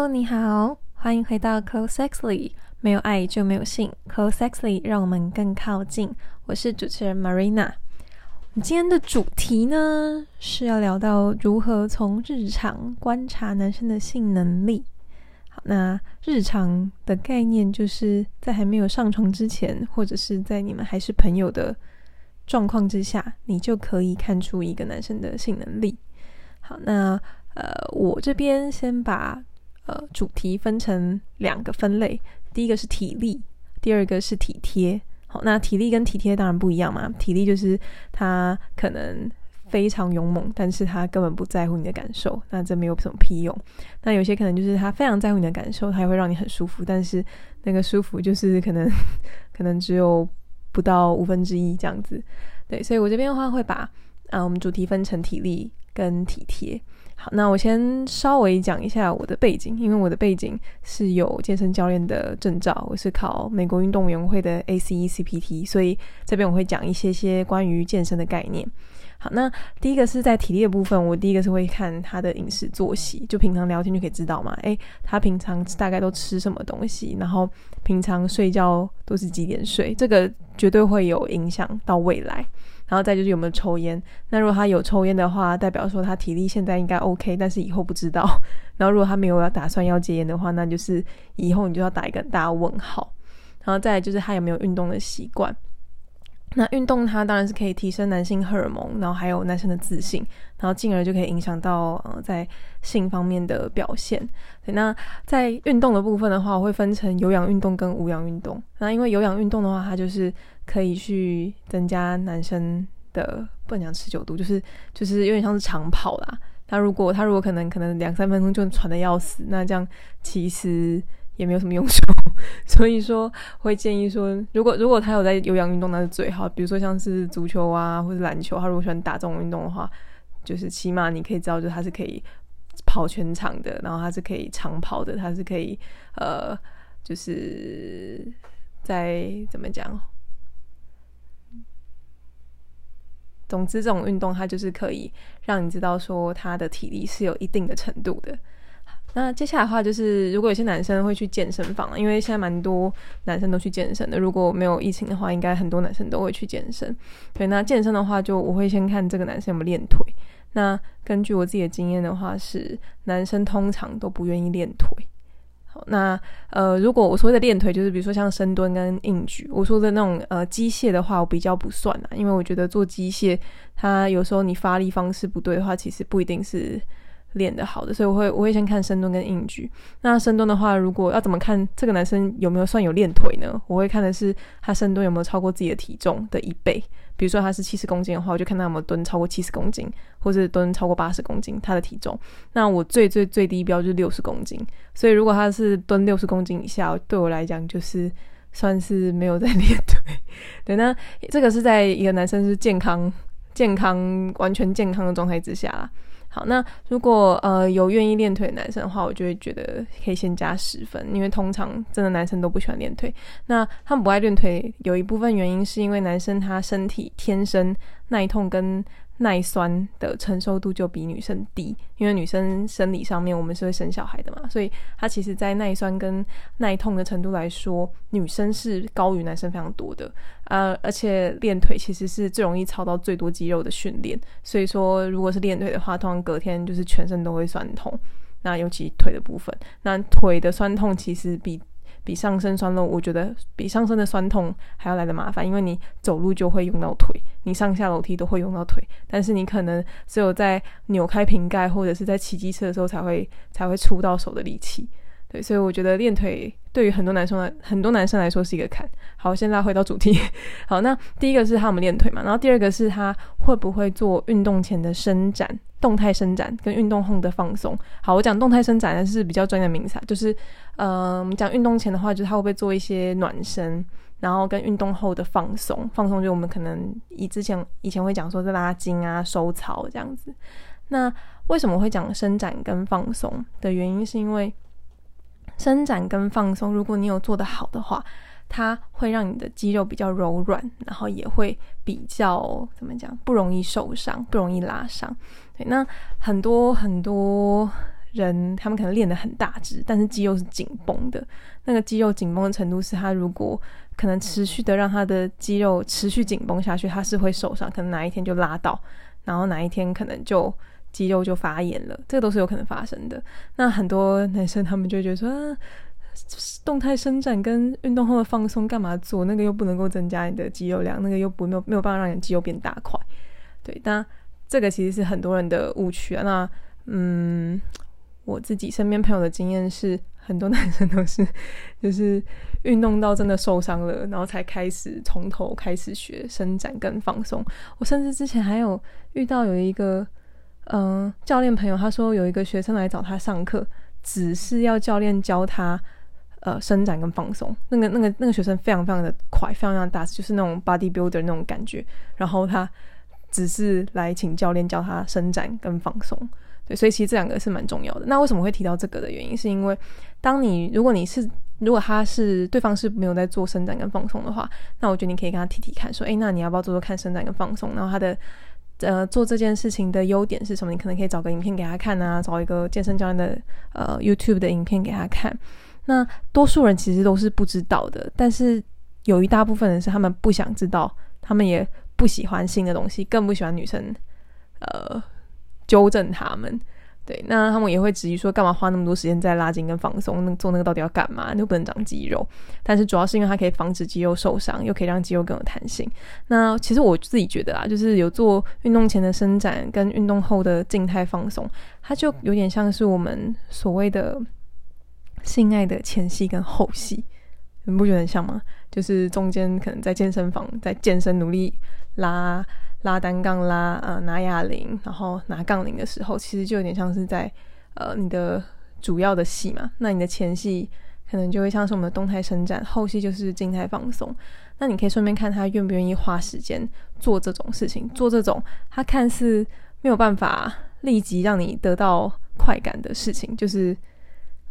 哦你好，欢迎回到 Close Sexly，没有爱就没有性，Close Sexly 让我们更靠近。我是主持人 Marina。今天的主题呢是要聊到如何从日常观察男生的性能力。好，那日常的概念就是在还没有上床之前，或者是在你们还是朋友的状况之下，你就可以看出一个男生的性能力。好，那呃，我这边先把。呃，主题分成两个分类，第一个是体力，第二个是体贴。好，那体力跟体贴当然不一样嘛。体力就是他可能非常勇猛，但是他根本不在乎你的感受，那这没有什么屁用。那有些可能就是他非常在乎你的感受，他也会让你很舒服，但是那个舒服就是可能 可能只有不到五分之一这样子。对，所以我这边的话会把啊，我们主题分成体力跟体贴。好，那我先稍微讲一下我的背景，因为我的背景是有健身教练的证照，我是考美国运动员会的 ACE CPT，所以这边我会讲一些些关于健身的概念。好，那第一个是在体力的部分，我第一个是会看他的饮食作息，就平常聊天就可以知道嘛，诶，他平常大概都吃什么东西，然后平常睡觉都是几点睡，这个绝对会有影响到未来。然后再就是有没有抽烟，那如果他有抽烟的话，代表说他体力现在应该 OK，但是以后不知道。然后如果他没有要打算要戒烟的话，那就是以后你就要打一个大问号。然后再就是他有没有运动的习惯。那运动它当然是可以提升男性荷尔蒙，然后还有男生的自信，然后进而就可以影响到呃在性方面的表现。那在运动的部分的话，我会分成有氧运动跟无氧运动。那因为有氧运动的话，它就是可以去增加男生的不能讲持久度，就是就是有点像是长跑啦。他如果他如果可能可能两三分钟就喘的要死，那这样其实。也没有什么用处，所以说会建议说，如果如果他有在有氧运动，那是最好。比如说像是足球啊，或者篮球，他如果喜欢打这种运动的话，就是起码你可以知道，就是他是可以跑全场的，然后他是可以长跑的，他是可以呃，就是在怎么讲？总之，这种运动它就是可以让你知道说他的体力是有一定的程度的。那接下来的话就是，如果有些男生会去健身房，因为现在蛮多男生都去健身的。如果没有疫情的话，应该很多男生都会去健身。对，那健身的话，就我会先看这个男生有没有练腿。那根据我自己的经验的话，是男生通常都不愿意练腿。好，那呃，如果我说的练腿，就是比如说像深蹲跟硬举，我说的那种呃机械的话，我比较不算啊，因为我觉得做机械，它有时候你发力方式不对的话，其实不一定是。练得好的，所以我会我会先看深蹲跟硬举。那深蹲的话，如果要怎么看这个男生有没有算有练腿呢？我会看的是他深蹲有没有超过自己的体重的一倍。比如说他是七十公斤的话，我就看他有没有蹲超过七十公斤，或是蹲超过八十公斤他的体重。那我最最最低标就是六十公斤。所以如果他是蹲六十公斤以下，对我来讲就是算是没有在练腿。对，那这个是在一个男生是健康、健康、完全健康的状态之下啦。好，那如果呃有愿意练腿的男生的话，我就会觉得可以先加十分，因为通常真的男生都不喜欢练腿。那他们不爱练腿，有一部分原因是因为男生他身体天生耐痛跟。耐酸的承受度就比女生低，因为女生生理上面我们是会生小孩的嘛，所以它其实，在耐酸跟耐痛的程度来说，女生是高于男生非常多的。呃，而且练腿其实是最容易操到最多肌肉的训练，所以说如果是练腿的话，通常隔天就是全身都会酸痛。那尤其腿的部分，那腿的酸痛其实比。比上身酸痛，我觉得比上身的酸痛还要来的麻烦，因为你走路就会用到腿，你上下楼梯都会用到腿，但是你可能只有在扭开瓶盖或者是在骑机车的时候才会才会出到手的力气。对，所以我觉得练腿对于很多男生来很多男生来说是一个坎。好，现在回到主题。好，那第一个是他们练腿嘛，然后第二个是他会不会做运动前的伸展。动态伸展跟运动后的放松。好，我讲动态伸展呢是比较专业的名词，就是，呃，我们讲运动前的话，就是他会不会做一些暖身，然后跟运动后的放松。放松就我们可能以之前以前会讲说是拉筋啊、收操这样子。那为什么会讲伸展跟放松的原因，是因为伸展跟放松，如果你有做得好的话。它会让你的肌肉比较柔软，然后也会比较怎么讲，不容易受伤，不容易拉伤。那很多很多人，他们可能练得很大只，但是肌肉是紧绷的。那个肌肉紧绷的程度是，他如果可能持续的让他的肌肉持续紧绷下去，他是会受伤，可能哪一天就拉到，然后哪一天可能就肌肉就发炎了，这个都是有可能发生的。那很多男生他们就觉得说，动态伸展跟运动后的放松干嘛做？那个又不能够增加你的肌肉量，那个又不没有没有办法让你的肌肉变大块。对，那这个其实是很多人的误区啊。那嗯，我自己身边朋友的经验是，很多男生都是 就是运动到真的受伤了，然后才开始从头开始学伸展跟放松。我甚至之前还有遇到有一个嗯教练朋友，他说有一个学生来找他上课，只是要教练教他呃伸展跟放松。那个那个那个学生非常非常的快，非常非常大，就是那种 body builder 那种感觉。然后他只是来请教练教他伸展跟放松。对，所以其实这两个是蛮重要的。那为什么会提到这个的原因，是因为当你如果你是如果他是对方是没有在做伸展跟放松的话，那我觉得你可以跟他提提看，说，哎，那你要不要做做看伸展跟放松？然后他的呃做这件事情的优点是什么？你可能可以找个影片给他看啊，找一个健身教练的呃 YouTube 的影片给他看。那多数人其实都是不知道的，但是有一大部分人是他们不想知道，他们也不喜欢新的东西，更不喜欢女生呃。纠正他们，对，那他们也会质疑说，干嘛花那么多时间在拉筋跟放松？那做那个到底要干嘛？又不能长肌肉。但是主要是因为它可以防止肌肉受伤，又可以让肌肉更有弹性。那其实我自己觉得啊，就是有做运动前的伸展跟运动后的静态放松，它就有点像是我们所谓的性爱的前戏跟后戏，你不觉得很像吗？就是中间可能在健身房在健身努力拉。拉单杠拉呃拿哑铃，然后拿杠铃的时候，其实就有点像是在呃你的主要的戏嘛。那你的前戏可能就会像是我们的动态伸展，后戏就是静态放松。那你可以顺便看他愿不愿意花时间做这种事情，做这种他看似没有办法立即让你得到快感的事情，就是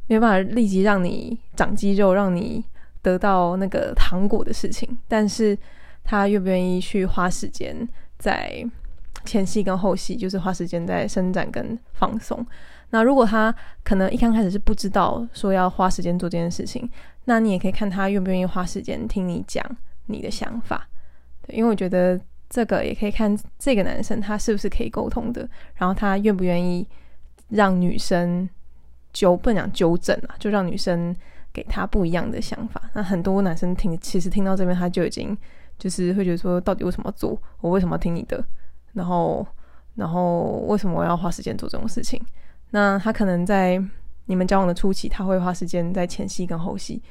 没有办法立即让你长肌肉，让你得到那个糖果的事情。但是他愿不愿意去花时间？在前戏跟后戏，就是花时间在伸展跟放松。那如果他可能一刚开始是不知道说要花时间做这件事情，那你也可以看他愿不愿意花时间听你讲你的想法。对，因为我觉得这个也可以看这个男生他是不是可以沟通的，然后他愿不愿意让女生纠不能纠正啊，就让女生给他不一样的想法。那很多男生听，其实听到这边他就已经。就是会觉得说，到底为什么做？我为什么听你的？然后，然后为什么我要花时间做这种事情？那他可能在你们交往的初期，他会花时间在前戏跟后戏，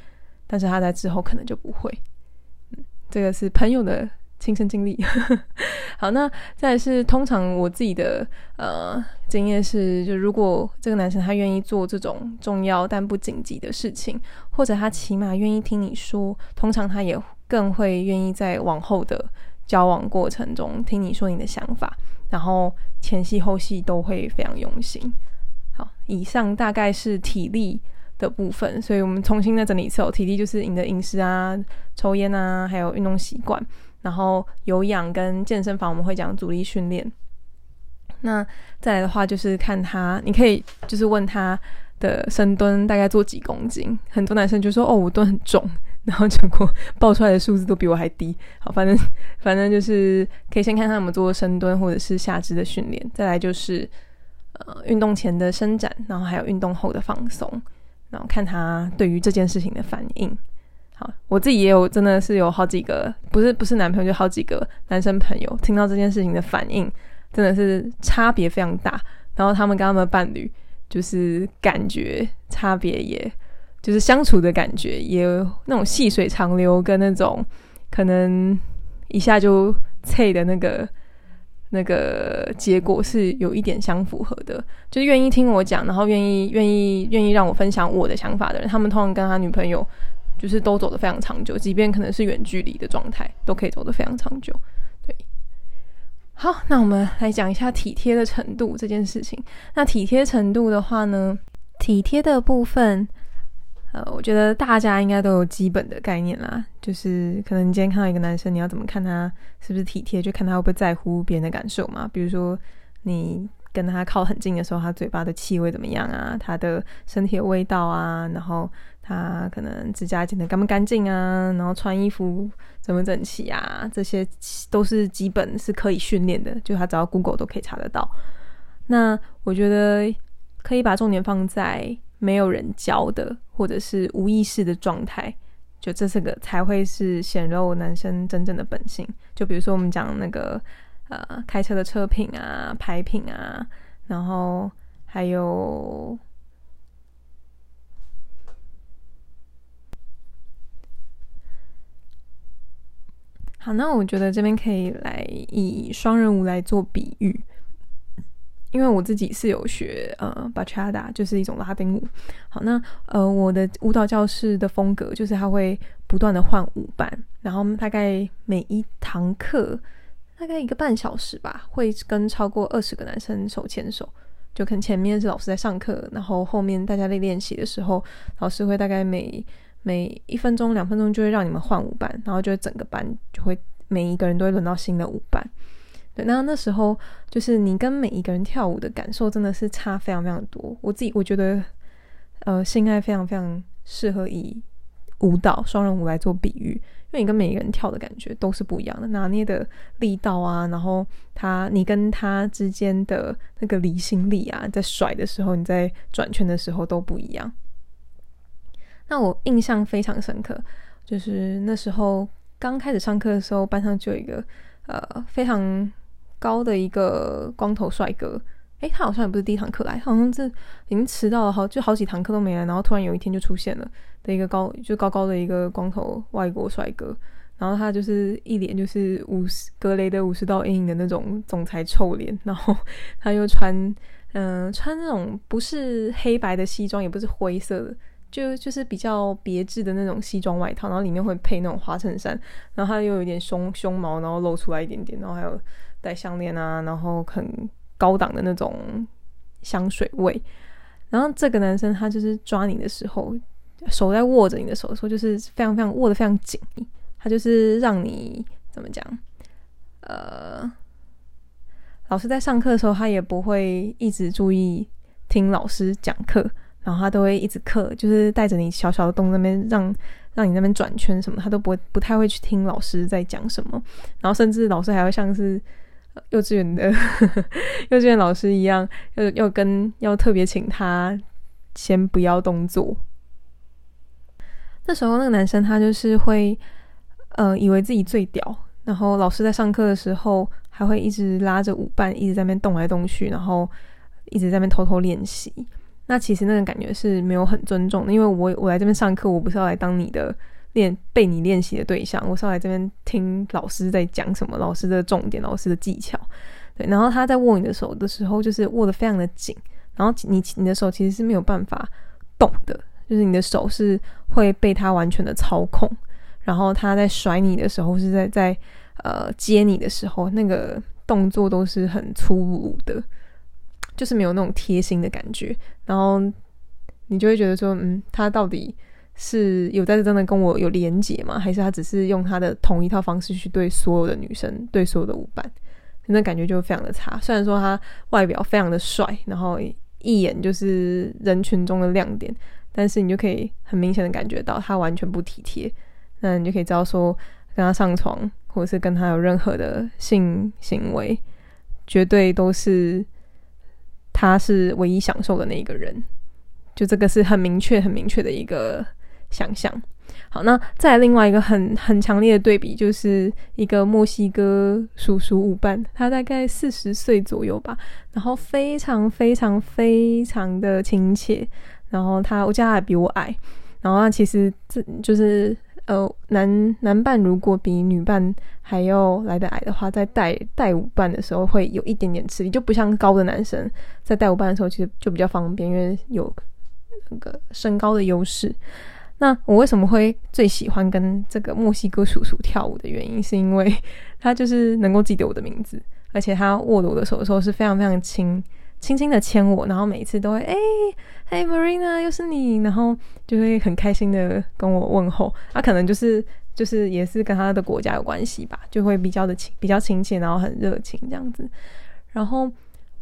但是他在之后可能就不会。这个是朋友的亲身经历。好，那再是通常我自己的呃经验是，就如果这个男生他愿意做这种重要但不紧急的事情，或者他起码愿意听你说，通常他也。更会愿意在往后的交往过程中听你说你的想法，然后前戏后戏都会非常用心。好，以上大概是体力的部分，所以我们重新再整理一次哦。体力就是你的饮食啊、抽烟啊，还有运动习惯。然后有氧跟健身房我们会讲阻力训练。那再来的话就是看他，你可以就是问他的深蹲大概做几公斤。很多男生就说哦，我蹲很重。然后结果报出来的数字都比我还低。好，反正反正就是可以先看他们做深蹲或者是下肢的训练，再来就是呃运动前的伸展，然后还有运动后的放松，然后看他对于这件事情的反应。好，我自己也有真的是有好几个，不是不是男朋友，就好几个男生朋友，听到这件事情的反应真的是差别非常大。然后他们跟他们的伴侣就是感觉差别也。就是相处的感觉，也有那种细水长流，跟那种可能一下就脆的那个那个结果是有一点相符合的。就是愿意听我讲，然后愿意愿意愿意让我分享我的想法的人，他们通常跟他女朋友就是都走得非常长久，即便可能是远距离的状态，都可以走得非常长久。对，好，那我们来讲一下体贴的程度这件事情。那体贴程度的话呢，体贴的部分。呃，我觉得大家应该都有基本的概念啦，就是可能你今天看到一个男生，你要怎么看他是不是体贴，就看他会不会在乎别人的感受嘛。比如说，你跟他靠很近的时候，他嘴巴的气味怎么样啊？他的身体的味道啊？然后他可能指甲剪得干不干净啊？然后穿衣服整不整齐啊？这些都是基本是可以训练的，就他只要 Google 都可以查得到。那我觉得可以把重点放在没有人教的，或者是无意识的状态。就这四个才会是显露男生真正的本性。就比如说我们讲那个呃开车的车品啊、牌品啊，然后还有好，那我觉得这边可以来以双人舞来做比喻。因为我自己是有学呃，bachata，就是一种拉丁舞。好，那呃，我的舞蹈教室的风格就是它会不断的换舞伴，然后大概每一堂课大概一个半小时吧，会跟超过二十个男生手牵手。就可能前面是老师在上课，然后后面大家在练习的时候，老师会大概每每一分钟、两分钟就会让你们换舞伴，然后就整个班就会每一个人都会轮到新的舞伴。那那时候就是你跟每一个人跳舞的感受真的是差非常非常多。我自己我觉得，呃，性爱非常非常适合以舞蹈双人舞来做比喻，因为你跟每一个人跳的感觉都是不一样的，拿捏的力道啊，然后他你跟他之间的那个离心力啊，在甩的时候，你在转圈的时候都不一样。那我印象非常深刻，就是那时候刚开始上课的时候，班上就有一个呃非常。高的一个光头帅哥，诶，他好像也不是第一堂课来，好像是已经迟到了好就好几堂课都没来，然后突然有一天就出现了的一个高就高高的一个光头外国帅哥，然后他就是一脸就是五十格雷的五十道阴影的那种总裁臭脸，然后他又穿嗯穿那种不是黑白的西装，也不是灰色的，就就是比较别致的那种西装外套，然后里面会配那种花衬衫，然后他又有点胸胸毛，然后露出来一点点，然后还有。戴项链啊，然后很高档的那种香水味。然后这个男生他就是抓你的时候，手在握着你的手的时候，就是非常非常握得非常紧。他就是让你怎么讲？呃，老师在上课的时候，他也不会一直注意听老师讲课，然后他都会一直课，就是带着你小小的洞那边让让你那边转圈什么，他都不会不太会去听老师在讲什么。然后甚至老师还会像是。幼稚园的 幼稚园老师一样，要要跟要特别请他先不要动作。那时候那个男生他就是会，呃，以为自己最屌，然后老师在上课的时候还会一直拉着舞伴一直在那边动来动去，然后一直在那边偷偷练习。那其实那种感觉是没有很尊重的，因为我我来这边上课，我不是要来当你的。练被你练习的对象，我上来这边听老师在讲什么，老师的重点，老师的技巧，对。然后他在握你的手的时候，就是握得非常的紧，然后你你的手其实是没有办法动的，就是你的手是会被他完全的操控。然后他在甩你的时候，是在在呃接你的时候，那个动作都是很粗鲁的，就是没有那种贴心的感觉。然后你就会觉得说，嗯，他到底。是有在真的跟我有连结吗？还是他只是用他的同一套方式去对所有的女生，对所有的舞伴，那感觉就非常的差。虽然说他外表非常的帅，然后一眼就是人群中的亮点，但是你就可以很明显的感觉到他完全不体贴。那你就可以知道说，跟他上床或者是跟他有任何的性行为，绝对都是他是唯一享受的那一个人。就这个是很明确、很明确的一个。想象好，那再另外一个很很强烈的对比，就是一个墨西哥叔叔舞伴，他大概四十岁左右吧，然后非常非常非常的亲切，然后他我家还比我矮，然后他其实这就是呃男男伴如果比女伴还要来的矮的话，在带带舞伴的时候会有一点点吃力，就不像高的男生在带舞伴的时候其实就比较方便，因为有那个身高的优势。那我为什么会最喜欢跟这个墨西哥叔叔跳舞的原因，是因为他就是能够记得我的名字，而且他握着我的手的时候是非常非常轻，轻轻的牵我，然后每一次都会哎，嘿，Marina，又是你，然后就会很开心的跟我问候。他可能就是就是也是跟他的国家有关系吧，就会比较的亲，比较亲切，然后很热情这样子。然后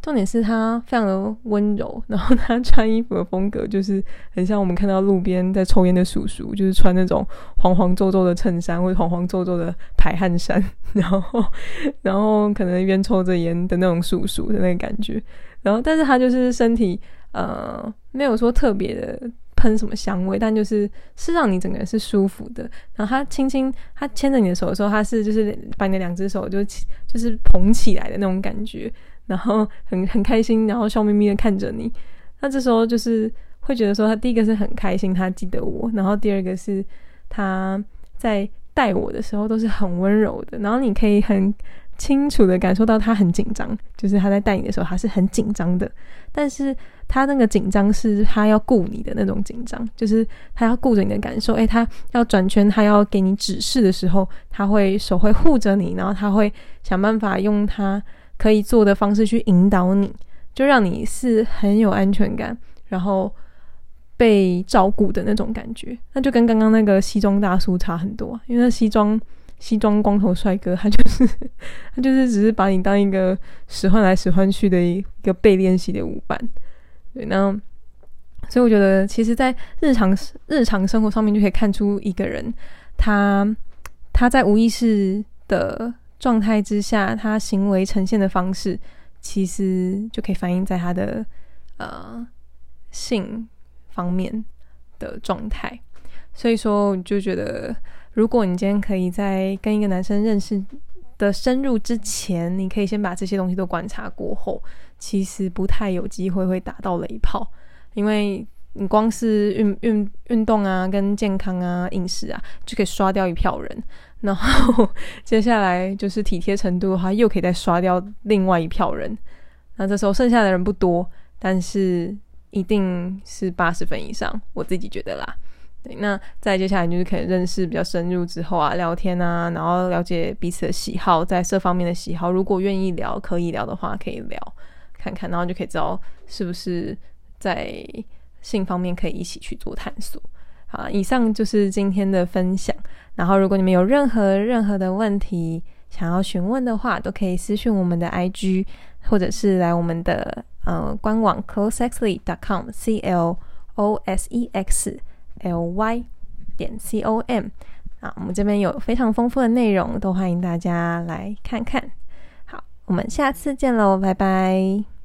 重点是他非常的温柔，然后他穿衣服的风格就是很像我们看到路边在抽烟的叔叔，就是穿那种黄黄皱皱的衬衫或者黄黄皱皱的排汗衫，然后 然后可能一边抽着烟的那种叔叔的那个感觉。然后，但是他就是身体呃没有说特别的喷什么香味，但就是是让你整个人是舒服的。然后他轻轻他牵着你的手的时候，他是就是把你的两只手就就是捧起来的那种感觉。然后很 很开心，然后笑眯眯的看着你。那这时候就是会觉得说，他第一个是很开心，他记得我；然后第二个是他在带我的时候都是很温柔的。然后你可以很清楚的感受到他很紧张，就是他在带你的时候他是很紧张的。但是他那个紧张是他要顾你的那种紧张，就是他要顾着你的感受。诶，他要转圈，他要给你指示的时候，他会手会护着你，然后他会想办法用他。可以做的方式去引导你，就让你是很有安全感，然后被照顾的那种感觉。那就跟刚刚那个西装大叔差很多，因为那西装 西装光头帅哥，他就是 他就是只是把你当一个使唤来使唤去的一个被练习的舞伴。对，那所以我觉得，其实，在日常日常生活上面就可以看出一个人，他他在无意识的。状态之下，他行为呈现的方式，其实就可以反映在他的呃性方面的状态。所以说，我就觉得，如果你今天可以在跟一个男生认识的深入之前，你可以先把这些东西都观察过后，其实不太有机会会打到雷炮，因为你光是运运运动啊、跟健康啊、饮食啊，就可以刷掉一票人。然后 接下来就是体贴程度的话，又可以再刷掉另外一票人。那这时候剩下的人不多，但是一定是八十分以上，我自己觉得啦。对，那再接下来就是可以认识比较深入之后啊，聊天啊，然后了解彼此的喜好，在这方面的喜好，如果愿意聊，可以聊的话，可以聊看看，然后就可以知道是不是在性方面可以一起去做探索。好，以上就是今天的分享。然后，如果你们有任何任何的问题想要询问的话，都可以私信我们的 IG，或者是来我们的呃官网 closexly.com，c l o s e x l y 点 c o m。啊，我们这边有非常丰富的内容，都欢迎大家来看看。好，我们下次见喽，拜拜。